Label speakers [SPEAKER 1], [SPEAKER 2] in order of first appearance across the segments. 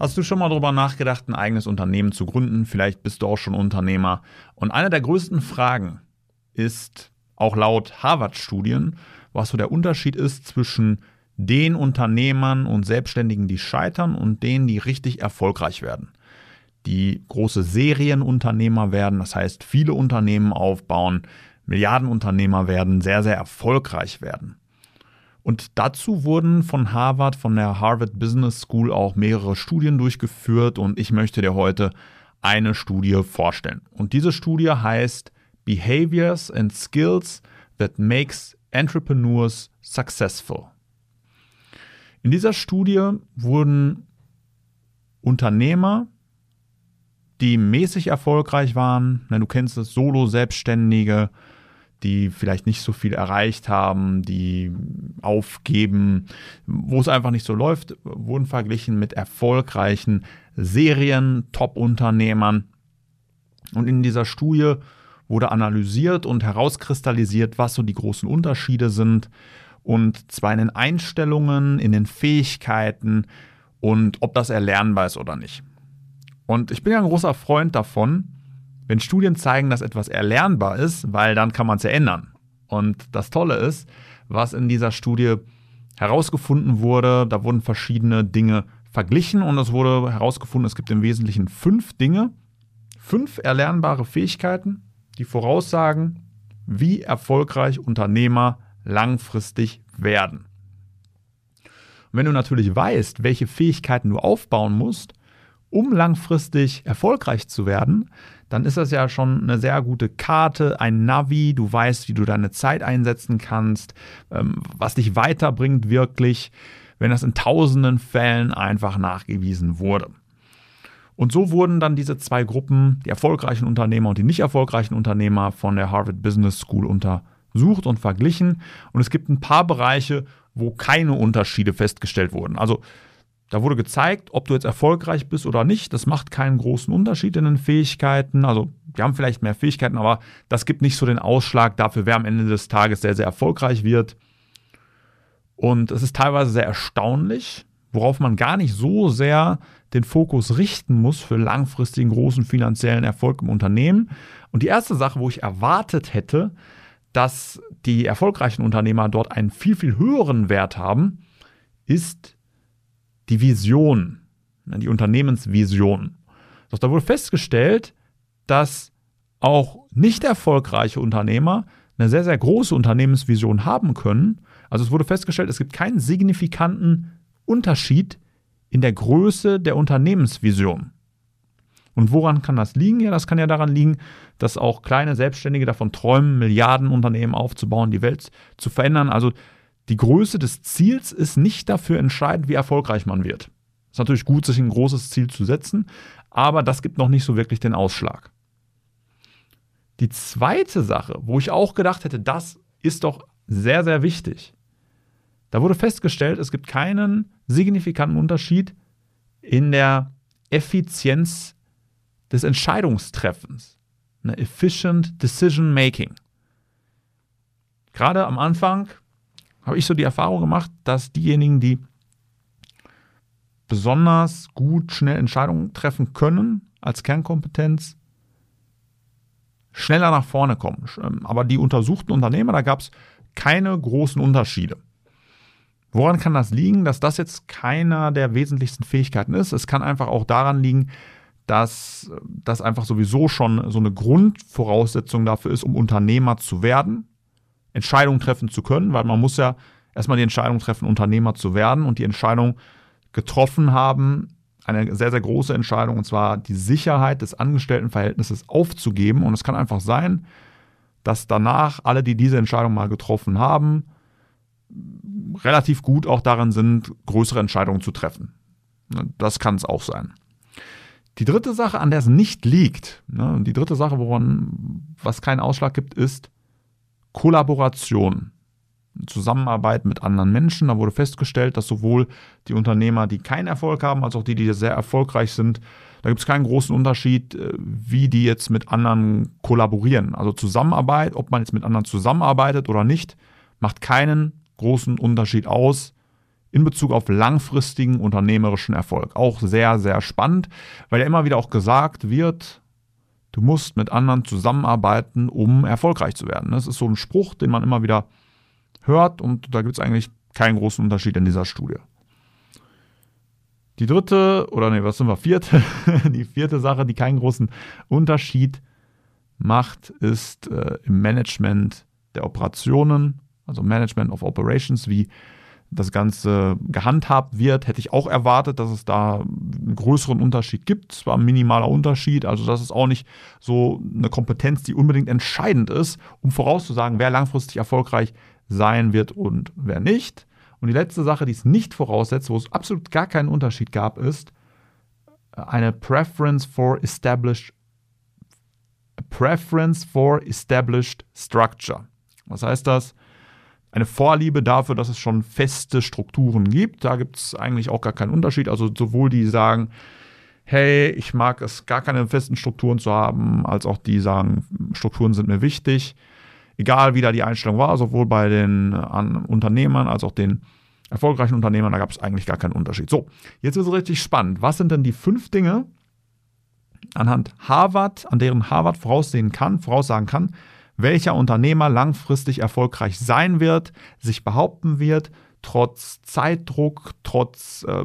[SPEAKER 1] Hast du schon mal darüber nachgedacht, ein eigenes Unternehmen zu gründen? Vielleicht bist du auch schon Unternehmer. Und eine der größten Fragen ist, auch laut Harvard-Studien, was so der Unterschied ist zwischen den Unternehmern und Selbstständigen, die scheitern und denen, die richtig erfolgreich werden. Die große Serienunternehmer werden, das heißt viele Unternehmen aufbauen, Milliardenunternehmer werden, sehr, sehr erfolgreich werden. Und dazu wurden von Harvard, von der Harvard Business School auch mehrere Studien durchgeführt und ich möchte dir heute eine Studie vorstellen. Und diese Studie heißt Behaviors and Skills that makes entrepreneurs successful. In dieser Studie wurden Unternehmer, die mäßig erfolgreich waren, du kennst es, Solo-Selbstständige, die vielleicht nicht so viel erreicht haben, die aufgeben, wo es einfach nicht so läuft, wurden verglichen mit erfolgreichen Serien, Top-Unternehmern. Und in dieser Studie wurde analysiert und herauskristallisiert, was so die großen Unterschiede sind. Und zwar in den Einstellungen, in den Fähigkeiten und ob das erlernbar ist oder nicht. Und ich bin ja ein großer Freund davon, wenn Studien zeigen, dass etwas erlernbar ist, weil dann kann man es ja ändern. Und das Tolle ist, was in dieser Studie herausgefunden wurde, da wurden verschiedene Dinge verglichen und es wurde herausgefunden, es gibt im Wesentlichen fünf Dinge, fünf erlernbare Fähigkeiten, die voraussagen, wie erfolgreich Unternehmer langfristig werden. Und wenn du natürlich weißt, welche Fähigkeiten du aufbauen musst, um langfristig erfolgreich zu werden, dann ist das ja schon eine sehr gute Karte, ein Navi, du weißt, wie du deine Zeit einsetzen kannst, ähm, was dich weiterbringt wirklich, wenn das in tausenden Fällen einfach nachgewiesen wurde. Und so wurden dann diese zwei Gruppen, die erfolgreichen Unternehmer und die nicht erfolgreichen Unternehmer von der Harvard Business School untersucht und verglichen. Und es gibt ein paar Bereiche, wo keine Unterschiede festgestellt wurden. Also da wurde gezeigt, ob du jetzt erfolgreich bist oder nicht. Das macht keinen großen Unterschied in den Fähigkeiten. Also, die haben vielleicht mehr Fähigkeiten, aber das gibt nicht so den Ausschlag dafür, wer am Ende des Tages sehr, sehr erfolgreich wird. Und es ist teilweise sehr erstaunlich, worauf man gar nicht so sehr den Fokus richten muss für langfristigen großen finanziellen Erfolg im Unternehmen. Und die erste Sache, wo ich erwartet hätte, dass die erfolgreichen Unternehmer dort einen viel, viel höheren Wert haben, ist die Vision, ne, die Unternehmensvision. Doch da wurde festgestellt, dass auch nicht erfolgreiche Unternehmer eine sehr, sehr große Unternehmensvision haben können. Also es wurde festgestellt, es gibt keinen signifikanten Unterschied in der Größe der Unternehmensvision. Und woran kann das liegen? Ja, das kann ja daran liegen, dass auch kleine Selbstständige davon träumen, Milliardenunternehmen aufzubauen, die Welt zu verändern. Also die Größe des Ziels ist nicht dafür entscheidend, wie erfolgreich man wird. Es ist natürlich gut, sich ein großes Ziel zu setzen, aber das gibt noch nicht so wirklich den Ausschlag. Die zweite Sache, wo ich auch gedacht hätte, das ist doch sehr, sehr wichtig. Da wurde festgestellt, es gibt keinen signifikanten Unterschied in der Effizienz des Entscheidungstreffens. Eine efficient decision making. Gerade am Anfang habe ich so die Erfahrung gemacht, dass diejenigen, die besonders gut schnell Entscheidungen treffen können als Kernkompetenz, schneller nach vorne kommen. Ähm, aber die untersuchten Unternehmer, da gab es keine großen Unterschiede. Woran kann das liegen, dass das jetzt keiner der wesentlichsten Fähigkeiten ist? Es kann einfach auch daran liegen, dass das einfach sowieso schon so eine Grundvoraussetzung dafür ist, um Unternehmer zu werden. Entscheidungen treffen zu können, weil man muss ja erstmal die Entscheidung treffen, Unternehmer zu werden und die Entscheidung getroffen haben, eine sehr, sehr große Entscheidung, und zwar die Sicherheit des Angestelltenverhältnisses aufzugeben. Und es kann einfach sein, dass danach alle, die diese Entscheidung mal getroffen haben, relativ gut auch darin sind, größere Entscheidungen zu treffen. Das kann es auch sein. Die dritte Sache, an der es nicht liegt, ne, die dritte Sache, woran was keinen Ausschlag gibt, ist Kollaboration. Zusammenarbeit mit anderen Menschen. Da wurde festgestellt, dass sowohl die Unternehmer, die keinen Erfolg haben, als auch die, die sehr erfolgreich sind, da gibt es keinen großen Unterschied, äh, wie die jetzt mit anderen kollaborieren. Also Zusammenarbeit, ob man jetzt mit anderen zusammenarbeitet oder nicht, macht keinen großen Unterschied aus in Bezug auf langfristigen unternehmerischen Erfolg. Auch sehr, sehr spannend, weil ja immer wieder auch gesagt wird, du musst mit anderen zusammenarbeiten, um erfolgreich zu werden. Das ist so ein Spruch, den man immer wieder hört und da gibt es eigentlich keinen großen Unterschied in dieser Studie. Die dritte, oder nee, was sind wir, vierte, die vierte Sache, die keinen großen Unterschied macht, ist äh, im Management der Operationen, also Management of Operations, wie das Ganze gehandhabt wird, hätte ich auch erwartet, dass es da einen größeren Unterschied gibt. Es war ein minimaler Unterschied, also das ist auch nicht so eine Kompetenz, die unbedingt entscheidend ist, um vorauszusagen, wer langfristig erfolgreich sein wird und wer nicht. Und die letzte Sache, die es nicht voraussetzt, wo es absolut gar keinen Unterschied gab, ist eine Preference for established Preference for established structure. Was heißt das? Eine Vorliebe dafür, dass es schon feste Strukturen gibt. Da gibt es eigentlich auch gar keinen Unterschied. Also sowohl die sagen, hey, ich mag es, gar keine festen Strukturen zu haben, als auch die sagen, Strukturen sind mir wichtig egal wie da die Einstellung war, sowohl bei den Unternehmern als auch den erfolgreichen Unternehmern, da gab es eigentlich gar keinen Unterschied. So, jetzt ist es richtig spannend. Was sind denn die fünf Dinge, anhand Harvard, an deren Harvard voraussehen kann, voraussagen kann, welcher Unternehmer langfristig erfolgreich sein wird, sich behaupten wird, trotz Zeitdruck, trotz äh,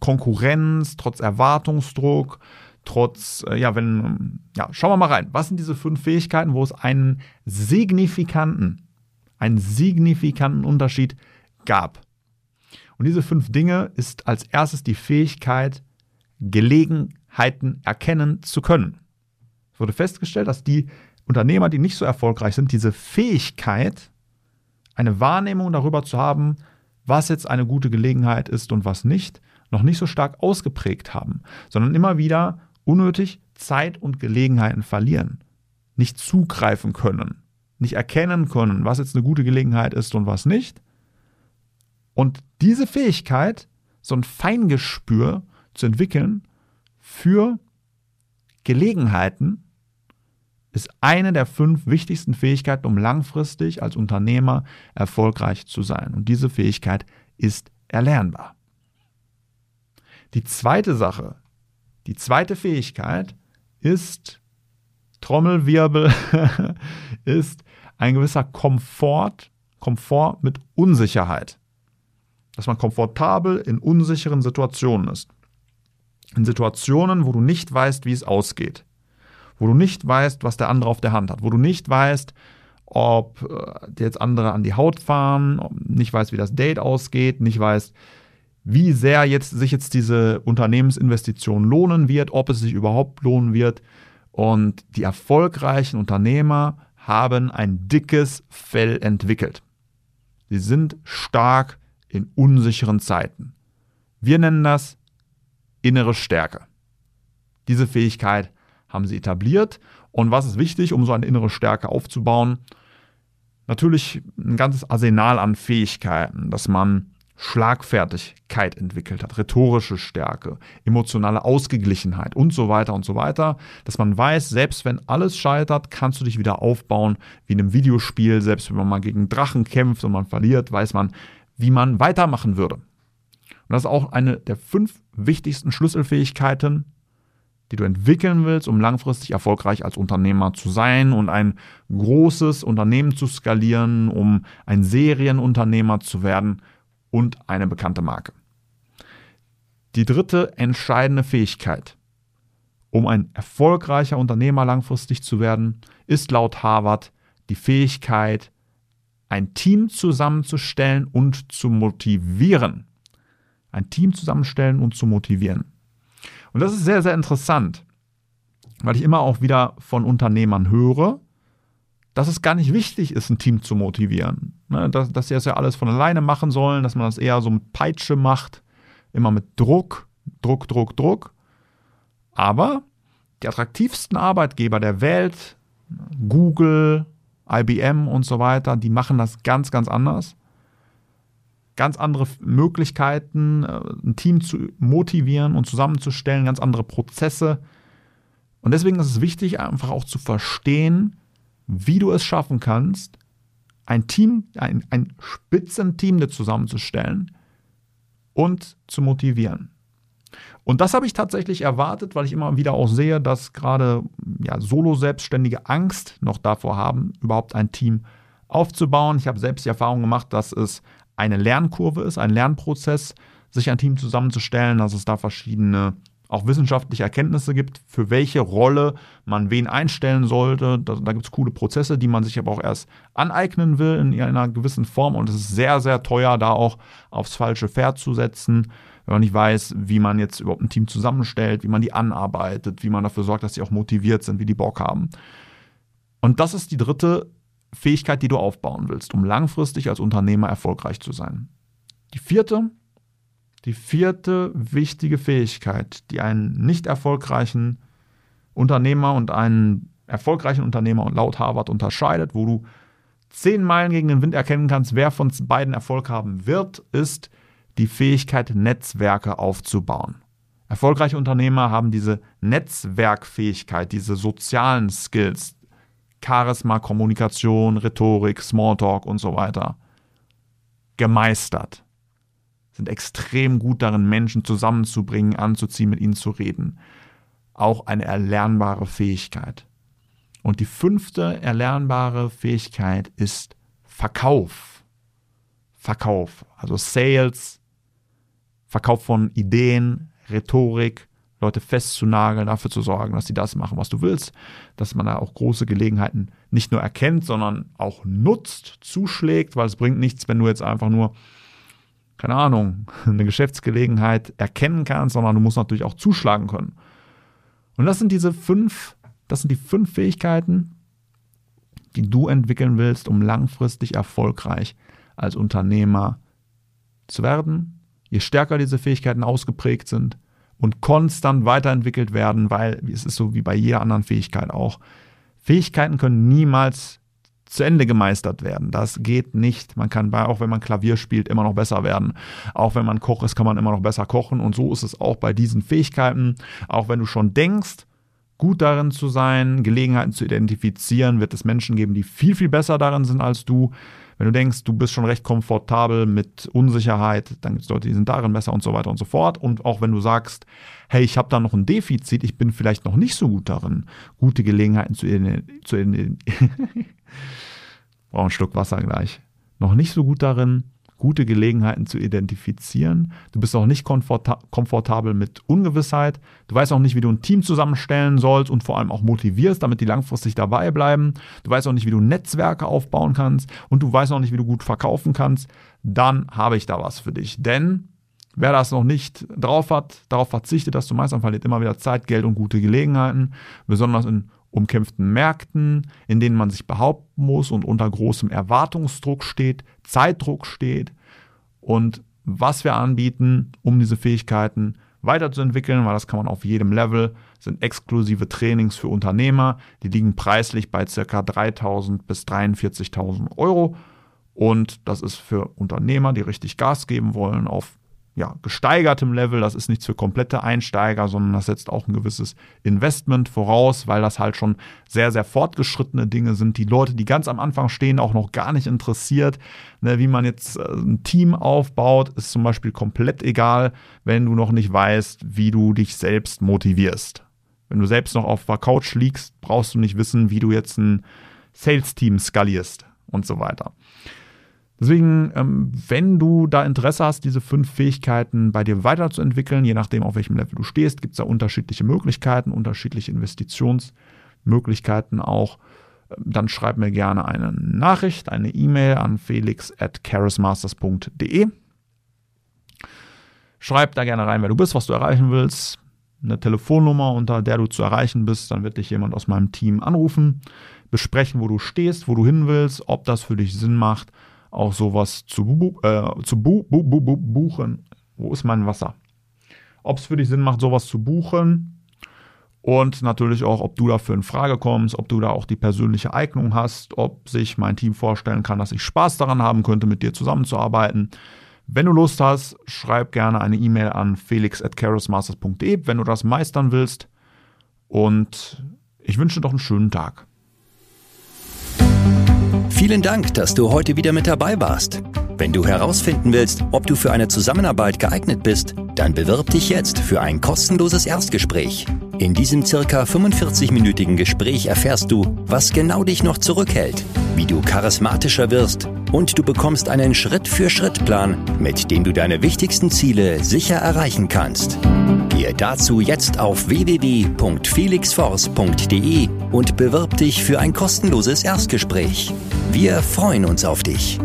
[SPEAKER 1] Konkurrenz, trotz Erwartungsdruck, trotz, äh, ja, wenn, ja, schauen wir mal rein. Was sind diese fünf Fähigkeiten, wo es einen signifikanten, einen signifikanten Unterschied gab? Und diese fünf Dinge ist als erstes die Fähigkeit, Gelegenheiten erkennen zu können. Es wurde festgestellt, dass die Unternehmer, die nicht so erfolgreich sind, diese Fähigkeit, eine Wahrnehmung darüber zu haben, was jetzt eine gute Gelegenheit ist und was nicht, noch nicht so stark ausgeprägt haben, sondern immer wieder unnötig Zeit und Gelegenheiten verlieren, nicht zugreifen können, nicht erkennen können, was jetzt eine gute Gelegenheit ist und was nicht. Und diese Fähigkeit, so ein Feingespür zu entwickeln für Gelegenheiten, ist eine der fünf wichtigsten Fähigkeiten, um langfristig als Unternehmer erfolgreich zu sein. Und diese Fähigkeit ist erlernbar. Die zweite Sache, die zweite Fähigkeit ist, Trommelwirbel, ist ein gewisser Komfort, Komfort mit Unsicherheit. Dass man komfortabel in unsicheren Situationen ist. In Situationen, wo du nicht weißt, wie es ausgeht. Wo du nicht weißt, was der andere auf der Hand hat. Wo du nicht weißt, ob äh, jetzt andere an die Haut fahren, nicht weißt, wie das Date ausgeht, nicht weißt, wie sehr jetzt sich jetzt diese Unternehmensinvestition lohnen wird, ob es sich überhaupt lohnen wird. Und die erfolgreichen Unternehmer haben ein dickes Fell entwickelt. Sie sind stark in unsicheren Zeiten. Wir nennen das innere Stärke. Diese Fähigkeit haben sie etabliert. Und was ist wichtig, um so eine innere Stärke aufzubauen? Natürlich ein ganzes Arsenal an Fähigkeiten, dass man Schlagfertigkeit entwickelt hat, rhetorische Stärke, emotionale Ausgeglichenheit und so weiter und so weiter, dass man weiß, selbst wenn alles scheitert, kannst du dich wieder aufbauen, wie in einem Videospiel, selbst wenn man mal gegen Drachen kämpft und man verliert, weiß man, wie man weitermachen würde. Und das ist auch eine der fünf wichtigsten Schlüsselfähigkeiten, die du entwickeln willst, um langfristig erfolgreich als Unternehmer zu sein und ein großes Unternehmen zu skalieren, um ein Serienunternehmer zu werden, und eine bekannte Marke. Die dritte entscheidende Fähigkeit, um ein erfolgreicher Unternehmer langfristig zu werden, ist laut Harvard die Fähigkeit, ein Team zusammenzustellen und zu motivieren. Ein Team zusammenstellen und zu motivieren. Und das ist sehr, sehr interessant, weil ich immer auch wieder von Unternehmern höre, dass es gar nicht wichtig ist, ein Team zu motivieren. Ne, dass, sie das ja alles von alleine machen sollen, dass man das eher so mit Peitsche macht, immer mit Druck. Druck, Druck, Druck. Aber die attraktivsten Arbeitgeber der Welt, Google, IBM und so weiter, die machen das ganz, ganz anders. Ganz andere Möglichkeiten, äh, ein Team zu motivieren und zusammenzustellen, ganz andere Prozesse. Und deswegen ist es wichtig, einfach auch zu verstehen, wie du es schaffen kannst, ein Team, ein, ein Spitzenteam zusammenzustellen und zu motivieren. Und das habe ich tatsächlich erwartet, weil ich immer wieder auch sehe, dass gerade ja, Solo-Selbstständige Angst noch davor haben, überhaupt ein Team aufzubauen. Ich habe selbst die Erfahrung gemacht, dass es eine Lernkurve ist, ein Lernprozess, sich ein Team zusammenzustellen, dass es da verschiedene auch wissenschaftliche Erkenntnisse gibt, für welche Rolle man wen einstellen sollte. Da, da gibt es coole Prozesse, die man sich aber auch erst aneignen will in einer gewissen Form. Und es ist sehr, sehr teuer, da auch aufs falsche Pferd zu setzen, wenn man nicht weiß, wie man jetzt überhaupt ein Team zusammenstellt, wie man die anarbeitet, wie man dafür sorgt, dass sie auch motiviert sind, wie die Bock haben. Und das ist die dritte Fähigkeit, die du aufbauen willst, um langfristig als Unternehmer erfolgreich zu sein. Die vierte die vierte wichtige Fähigkeit, die einen nicht erfolgreichen Unternehmer und einen erfolgreichen Unternehmer und laut Harvard unterscheidet, wo du zehn Meilen gegen den Wind erkennen kannst, wer von beiden Erfolg haben wird, ist die Fähigkeit, Netzwerke aufzubauen. Erfolgreiche Unternehmer haben diese Netzwerkfähigkeit, diese sozialen Skills, Charisma, Kommunikation, Rhetorik, Smalltalk und so weiter gemeistert sind extrem gut darin, Menschen zusammenzubringen, anzuziehen, mit ihnen zu reden. Auch eine erlernbare Fähigkeit. Und die fünfte erlernbare Fähigkeit ist Verkauf. Verkauf, also Sales, Verkauf von Ideen, Rhetorik, Leute festzunageln, dafür zu sorgen, dass sie das machen, was du willst, dass man da auch große Gelegenheiten nicht nur erkennt, sondern auch nutzt, zuschlägt, weil es bringt nichts, wenn du jetzt einfach nur keine Ahnung, eine Geschäftsgelegenheit erkennen kannst, sondern du musst natürlich auch zuschlagen können. Und das sind diese fünf, das sind die fünf Fähigkeiten, die du entwickeln willst, um langfristig erfolgreich als Unternehmer zu werden. Je stärker diese Fähigkeiten ausgeprägt sind und konstant weiterentwickelt werden, weil es ist so wie bei jeder anderen Fähigkeit auch. Fähigkeiten können niemals zu Ende gemeistert werden. Das geht nicht. Man kann bei, auch wenn man Klavier spielt, immer noch besser werden. Auch wenn man Koch ist, kann man immer noch besser kochen. Und so ist es auch bei diesen Fähigkeiten. Auch wenn du schon denkst, gut darin zu sein, Gelegenheiten zu identifizieren, wird es Menschen geben, die viel, viel besser darin sind als du. Wenn du denkst, du bist schon recht komfortabel mit Unsicherheit, dann gibt es Leute, die sind darin besser und so weiter und so fort. Und auch wenn du sagst, hey, ich habe da noch ein Defizit, ich bin vielleicht noch nicht so gut darin, gute Gelegenheiten zu, zu brauche einen Schluck Wasser gleich. Noch nicht so gut darin, gute Gelegenheiten zu identifizieren. Du bist auch nicht komfortabel mit Ungewissheit. Du weißt auch nicht, wie du ein Team zusammenstellen sollst und vor allem auch motivierst, damit die langfristig dabei bleiben. Du weißt auch nicht, wie du Netzwerke aufbauen kannst und du weißt auch nicht, wie du gut verkaufen kannst. Dann habe ich da was für dich. Denn wer das noch nicht drauf hat, darauf verzichtet, dass du meistens verliert immer wieder Zeit, Geld und gute Gelegenheiten, besonders in umkämpften Märkten, in denen man sich behaupten muss und unter großem Erwartungsdruck steht, Zeitdruck steht und was wir anbieten, um diese Fähigkeiten weiterzuentwickeln, weil das kann man auf jedem Level, sind exklusive Trainings für Unternehmer, die liegen preislich bei ca. 3.000 bis 43.000 Euro und das ist für Unternehmer, die richtig Gas geben wollen, auf ja, gesteigertem Level. Das ist nichts für komplette Einsteiger, sondern das setzt auch ein gewisses Investment voraus, weil das halt schon sehr, sehr fortgeschrittene Dinge sind. Die Leute, die ganz am Anfang stehen, auch noch gar nicht interessiert, ne, wie man jetzt äh, ein Team aufbaut, ist zum Beispiel komplett egal, wenn du noch nicht weißt, wie du dich selbst motivierst. Wenn du selbst noch auf der Couch liegst, brauchst du nicht wissen, wie du jetzt ein Sales-Team skalierst und so weiter. Deswegen, ähm, wenn du da Interesse hast, diese fünf Fähigkeiten bei dir weiterzuentwickeln, je nachdem, auf welchem Level du stehst, gibt es da unterschiedliche Möglichkeiten, unterschiedliche Investitionsmöglichkeiten auch. Ähm, dann schreib mir gerne eine Nachricht, eine E-Mail an felix at charismasters.de. Schreib da gerne rein, wer du bist, was du erreichen willst, eine Telefonnummer, unter der du zu erreichen bist, dann wird dich jemand aus meinem Team anrufen, besprechen, wo du stehst, wo du hin willst, ob das für dich Sinn macht auch sowas zu, bu äh, zu bu bu bu buchen. Wo ist mein Wasser? ob es für dich Sinn macht, sowas zu buchen. Und natürlich auch, ob du dafür in Frage kommst, ob du da auch die persönliche Eignung hast, ob sich mein Team vorstellen kann, dass ich Spaß daran haben könnte, mit dir zusammenzuarbeiten. Wenn du Lust hast, schreib gerne eine E-Mail an felix.carosmasters.de, wenn du das meistern willst. Und ich wünsche dir doch einen schönen Tag.
[SPEAKER 2] Vielen Dank, dass du heute wieder mit dabei warst. Wenn du herausfinden willst, ob du für eine Zusammenarbeit geeignet bist, dann bewirb dich jetzt für ein kostenloses Erstgespräch. In diesem circa 45-minütigen Gespräch erfährst du, was genau dich noch zurückhält, wie du charismatischer wirst und du bekommst einen Schritt-für-Schritt-Plan, mit dem du deine wichtigsten Ziele sicher erreichen kannst. Gehe dazu jetzt auf www.felixforce.de und bewirb dich für ein kostenloses Erstgespräch. Wir freuen uns auf dich.